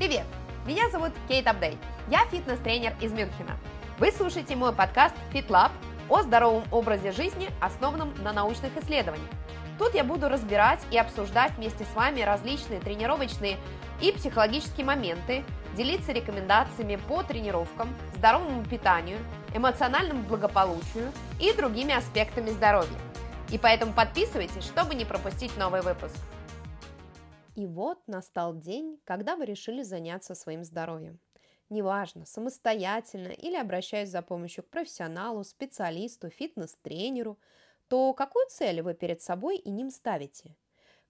Привет! Меня зовут Кейт Апдейт. Я фитнес-тренер из Мюнхена. Вы слушаете мой подкаст FitLab о здоровом образе жизни, основанном на научных исследованиях. Тут я буду разбирать и обсуждать вместе с вами различные тренировочные и психологические моменты, делиться рекомендациями по тренировкам, здоровому питанию, эмоциональному благополучию и другими аспектами здоровья. И поэтому подписывайтесь, чтобы не пропустить новый выпуск. И вот настал день, когда вы решили заняться своим здоровьем. Неважно, самостоятельно или обращаясь за помощью к профессионалу, специалисту, фитнес-тренеру, то какую цель вы перед собой и ним ставите?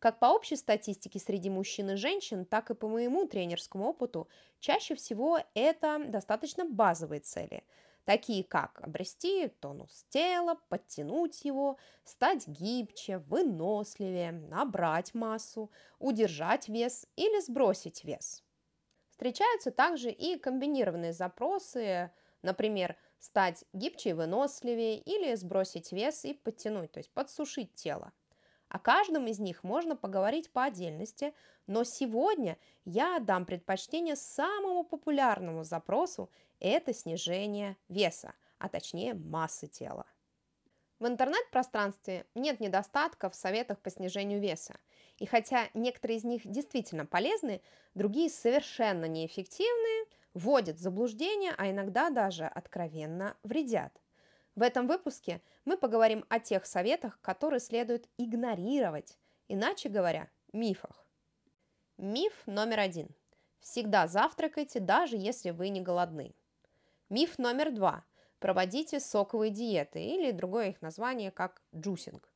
Как по общей статистике среди мужчин и женщин, так и по моему тренерскому опыту, чаще всего это достаточно базовые цели – такие как обрести тонус тела, подтянуть его, стать гибче, выносливее, набрать массу, удержать вес или сбросить вес. Встречаются также и комбинированные запросы, например, стать гибче и выносливее или сбросить вес и подтянуть, то есть подсушить тело. О каждом из них можно поговорить по отдельности, но сегодня я дам предпочтение самому популярному запросу – это снижение веса, а точнее массы тела. В интернет-пространстве нет недостатков в советах по снижению веса. И хотя некоторые из них действительно полезны, другие совершенно неэффективны, вводят в заблуждение, а иногда даже откровенно вредят – в этом выпуске мы поговорим о тех советах, которые следует игнорировать, иначе говоря, мифах. Миф номер один. Всегда завтракайте, даже если вы не голодны. Миф номер два. Проводите соковые диеты или другое их название как juicing.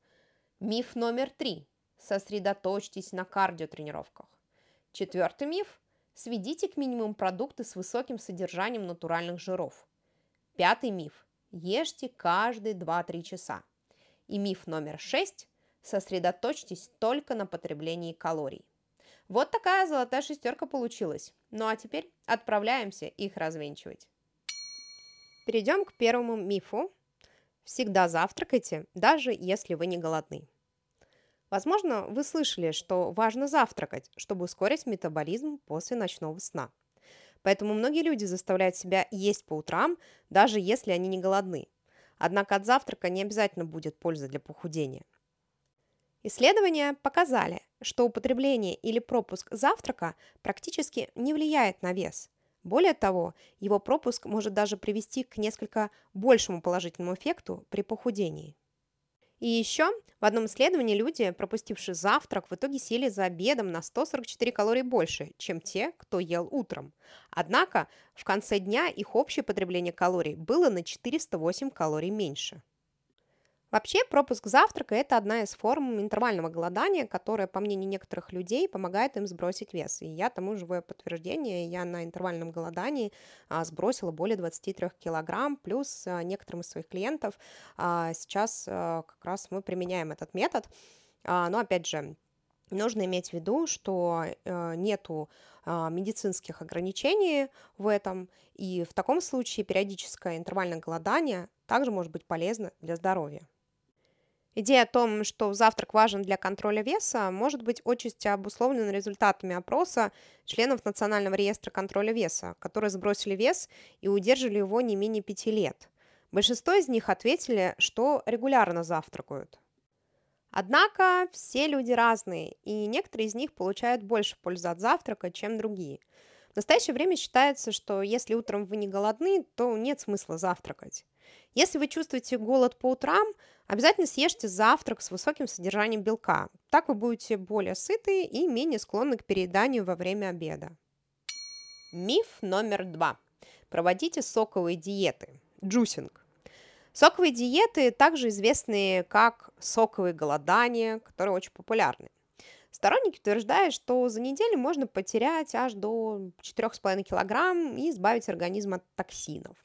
Миф номер три. Сосредоточьтесь на кардиотренировках. Четвертый миф. Сведите к минимуму продукты с высоким содержанием натуральных жиров. Пятый миф. Ешьте каждые 2-3 часа. И миф номер 6. Сосредоточьтесь только на потреблении калорий. Вот такая золотая шестерка получилась. Ну а теперь отправляемся их развенчивать. Перейдем к первому мифу. Всегда завтракайте, даже если вы не голодны. Возможно, вы слышали, что важно завтракать, чтобы ускорить метаболизм после ночного сна – Поэтому многие люди заставляют себя есть по утрам, даже если они не голодны. Однако от завтрака не обязательно будет польза для похудения. Исследования показали, что употребление или пропуск завтрака практически не влияет на вес. Более того, его пропуск может даже привести к несколько большему положительному эффекту при похудении. И еще в одном исследовании люди, пропустившие завтрак, в итоге сели за обедом на 144 калории больше, чем те, кто ел утром. Однако в конце дня их общее потребление калорий было на 408 калорий меньше. Вообще, пропуск завтрака – это одна из форм интервального голодания, которая, по мнению некоторых людей, помогает им сбросить вес. И я тому живое подтверждение. Я на интервальном голодании а, сбросила более 23 килограмм, плюс а, некоторым из своих клиентов а, сейчас как раз мы применяем этот метод. Но, опять же, нужно иметь в виду, что э, нету медицинских ограничений в этом, и в таком случае периодическое интервальное голодание также может быть полезно для здоровья. Идея о том, что завтрак важен для контроля веса, может быть отчасти обусловлена результатами опроса членов Национального реестра контроля веса, которые сбросили вес и удерживали его не менее пяти лет. Большинство из них ответили, что регулярно завтракают. Однако все люди разные, и некоторые из них получают больше пользы от завтрака, чем другие. В настоящее время считается, что если утром вы не голодны, то нет смысла завтракать. Если вы чувствуете голод по утрам, обязательно съешьте завтрак с высоким содержанием белка. Так вы будете более сыты и менее склонны к перееданию во время обеда. Миф номер два. Проводите соковые диеты. Juicing. Соковые диеты также известны как соковые голодания, которые очень популярны. Сторонники утверждают, что за неделю можно потерять аж до 4,5 кг и избавить организм от токсинов.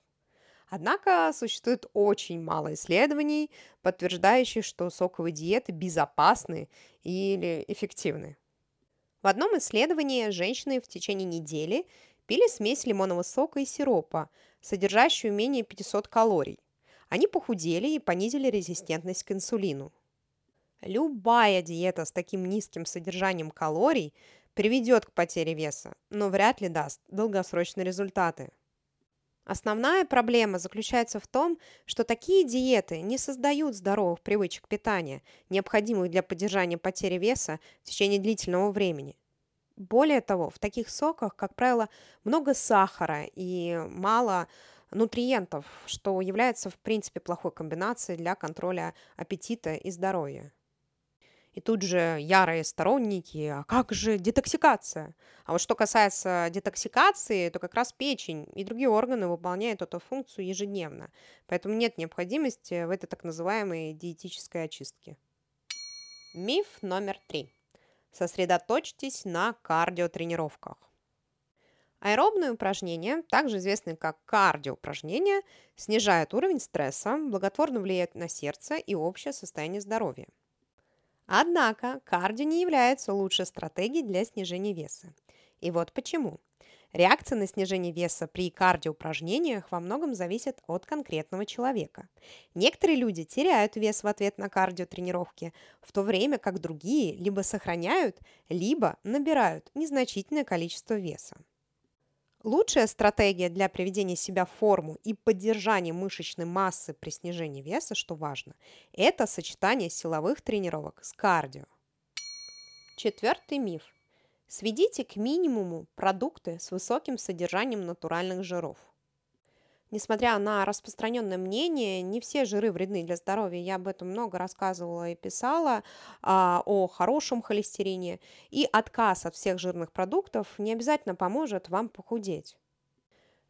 Однако существует очень мало исследований, подтверждающих, что соковые диеты безопасны или эффективны. В одном исследовании женщины в течение недели пили смесь лимонного сока и сиропа, содержащую менее 500 калорий. Они похудели и понизили резистентность к инсулину. Любая диета с таким низким содержанием калорий приведет к потере веса, но вряд ли даст долгосрочные результаты. Основная проблема заключается в том, что такие диеты не создают здоровых привычек питания, необходимых для поддержания потери веса в течение длительного времени. Более того, в таких соках, как правило, много сахара и мало нутриентов, что является, в принципе, плохой комбинацией для контроля аппетита и здоровья. И тут же ярые сторонники, а как же детоксикация? А вот что касается детоксикации, то как раз печень и другие органы выполняют эту функцию ежедневно. Поэтому нет необходимости в этой так называемой диетической очистке. Миф номер три. Сосредоточьтесь на кардиотренировках. Аэробные упражнения, также известные как кардиоупражнения, снижают уровень стресса, благотворно влияют на сердце и общее состояние здоровья. Однако кардио не является лучшей стратегией для снижения веса. И вот почему. Реакция на снижение веса при кардиоупражнениях во многом зависит от конкретного человека. Некоторые люди теряют вес в ответ на кардиотренировки, в то время как другие либо сохраняют, либо набирают незначительное количество веса. Лучшая стратегия для приведения себя в форму и поддержания мышечной массы при снижении веса, что важно, это сочетание силовых тренировок с кардио. Четвертый миф. Сведите к минимуму продукты с высоким содержанием натуральных жиров. Несмотря на распространенное мнение, не все жиры вредны для здоровья. Я об этом много рассказывала и писала а, о хорошем холестерине. И отказ от всех жирных продуктов не обязательно поможет вам похудеть.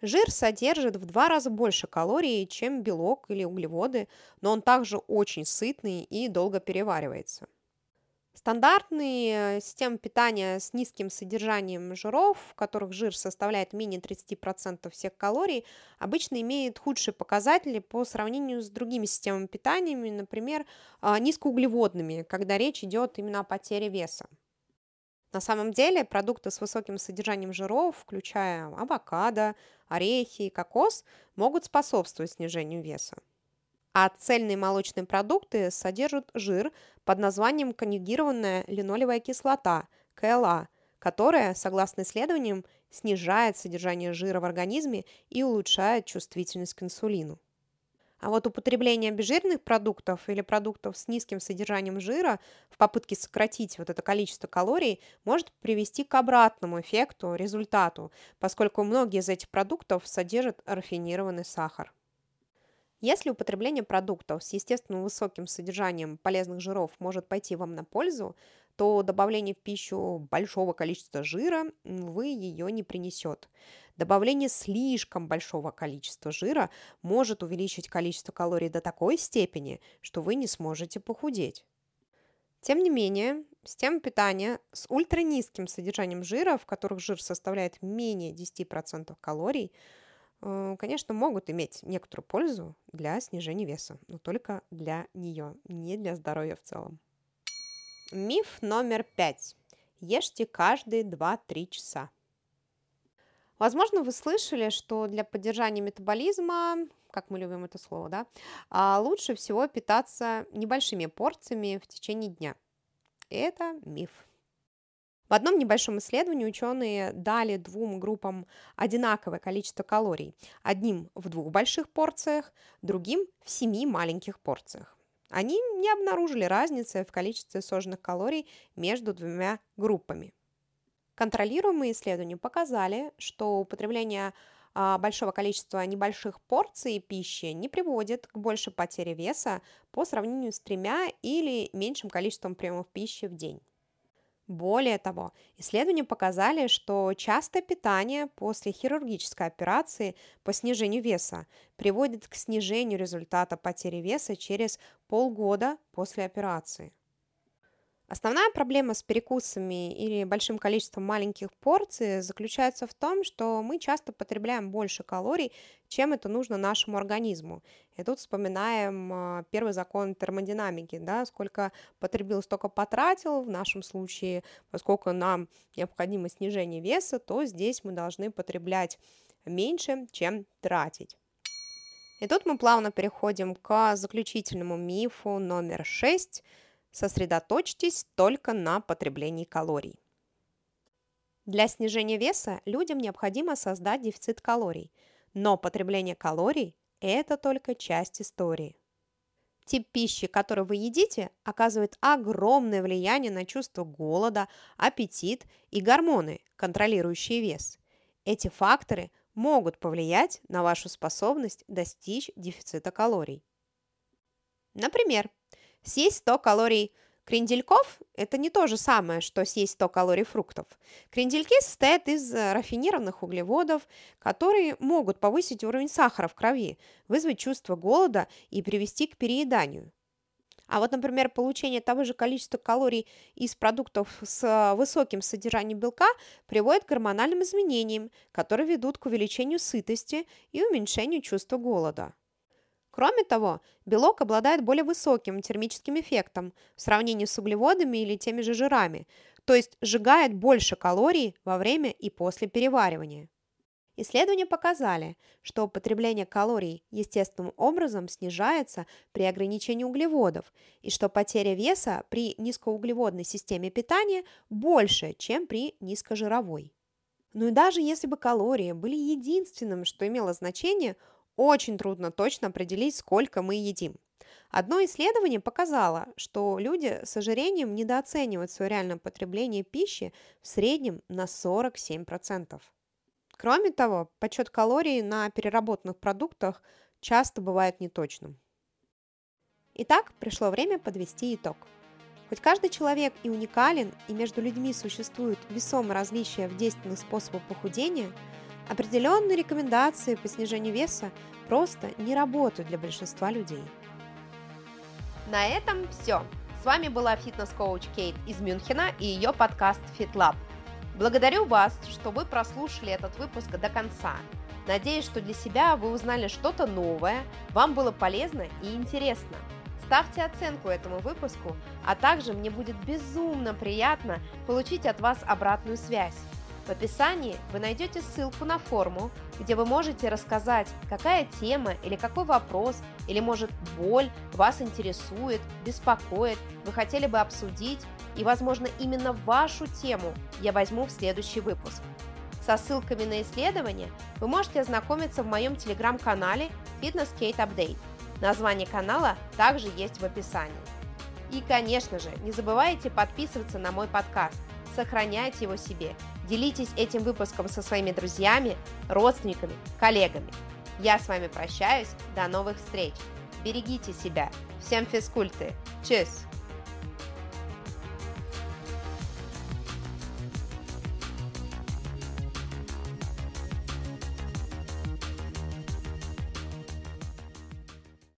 Жир содержит в два раза больше калорий, чем белок или углеводы, но он также очень сытный и долго переваривается. Стандартные э, системы питания с низким содержанием жиров, в которых жир составляет менее 30% всех калорий, обычно имеют худшие показатели по сравнению с другими системами питания, например, а, низкоуглеводными, когда речь идет именно о потере веса. На самом деле продукты с высоким содержанием жиров, включая авокадо, орехи и кокос, могут способствовать снижению веса. А цельные молочные продукты содержат жир под названием конъюгированная линолевая кислота, КЛА, которая, согласно исследованиям, снижает содержание жира в организме и улучшает чувствительность к инсулину. А вот употребление обезжиренных продуктов или продуктов с низким содержанием жира в попытке сократить вот это количество калорий может привести к обратному эффекту, результату, поскольку многие из этих продуктов содержат рафинированный сахар. Если употребление продуктов с естественным высоким содержанием полезных жиров может пойти вам на пользу, то добавление в пищу большого количества жира, вы ее не принесет. Добавление слишком большого количества жира может увеличить количество калорий до такой степени, что вы не сможете похудеть. Тем не менее, системы питания с ультранизким содержанием жира, в которых жир составляет менее 10% калорий, конечно, могут иметь некоторую пользу для снижения веса, но только для нее, не для здоровья в целом. Миф номер пять. Ешьте каждые 2-3 часа. Возможно, вы слышали, что для поддержания метаболизма, как мы любим это слово, да, а, лучше всего питаться небольшими порциями в течение дня. Это миф. В одном небольшом исследовании ученые дали двум группам одинаковое количество калорий. Одним в двух больших порциях, другим в семи маленьких порциях. Они не обнаружили разницы в количестве сожженных калорий между двумя группами. Контролируемые исследования показали, что употребление а, большого количества небольших порций пищи не приводит к большей потере веса по сравнению с тремя или меньшим количеством приемов пищи в день. Более того, исследования показали, что частое питание после хирургической операции по снижению веса приводит к снижению результата потери веса через полгода после операции. Основная проблема с перекусами или большим количеством маленьких порций заключается в том, что мы часто потребляем больше калорий, чем это нужно нашему организму. И тут вспоминаем а, первый закон термодинамики, да, сколько потребил, столько потратил. В нашем случае, поскольку нам необходимо снижение веса, то здесь мы должны потреблять меньше, чем тратить. И тут мы плавно переходим к заключительному мифу номер шесть – Сосредоточьтесь только на потреблении калорий. Для снижения веса людям необходимо создать дефицит калорий, но потребление калорий – это только часть истории. Тип пищи, который вы едите, оказывает огромное влияние на чувство голода, аппетит и гормоны, контролирующие вес. Эти факторы могут повлиять на вашу способность достичь дефицита калорий. Например, съесть 100 калорий Крендельков – это не то же самое, что съесть 100 калорий фруктов. Крендельки состоят из э, рафинированных углеводов, которые могут повысить уровень сахара в крови, вызвать чувство голода и привести к перееданию. А вот, например, получение того же количества калорий из продуктов с э, высоким содержанием белка приводит к гормональным изменениям, которые ведут к увеличению сытости и уменьшению чувства голода. Кроме того, белок обладает более высоким термическим эффектом в сравнении с углеводами или теми же жирами, то есть сжигает больше калорий во время и после переваривания. Исследования показали, что употребление калорий естественным образом снижается при ограничении углеводов и что потеря веса при низкоуглеводной системе питания больше, чем при низкожировой. Ну и даже если бы калории были единственным, что имело значение, очень трудно точно определить, сколько мы едим. Одно исследование показало, что люди с ожирением недооценивают свое реальное потребление пищи в среднем на 47%. Кроме того, подсчет калорий на переработанных продуктах часто бывает неточным. Итак, пришло время подвести итог. Хоть каждый человек и уникален, и между людьми существуют весомые различия в действенных способах похудения – Определенные рекомендации по снижению веса просто не работают для большинства людей. На этом все. С вами была фитнес-коуч Кейт из Мюнхена и ее подкаст FitLab. Благодарю вас, что вы прослушали этот выпуск до конца. Надеюсь, что для себя вы узнали что-то новое, вам было полезно и интересно. Ставьте оценку этому выпуску, а также мне будет безумно приятно получить от вас обратную связь. В описании вы найдете ссылку на форму, где вы можете рассказать, какая тема или какой вопрос, или может боль вас интересует, беспокоит, вы хотели бы обсудить, и, возможно, именно вашу тему я возьму в следующий выпуск. Со ссылками на исследования вы можете ознакомиться в моем телеграм-канале Fitness Kate Update. Название канала также есть в описании. И, конечно же, не забывайте подписываться на мой подкаст, сохраняйте его себе Делитесь этим выпуском со своими друзьями, родственниками, коллегами. Я с вами прощаюсь. До новых встреч. Берегите себя. Всем физкульты. Чус!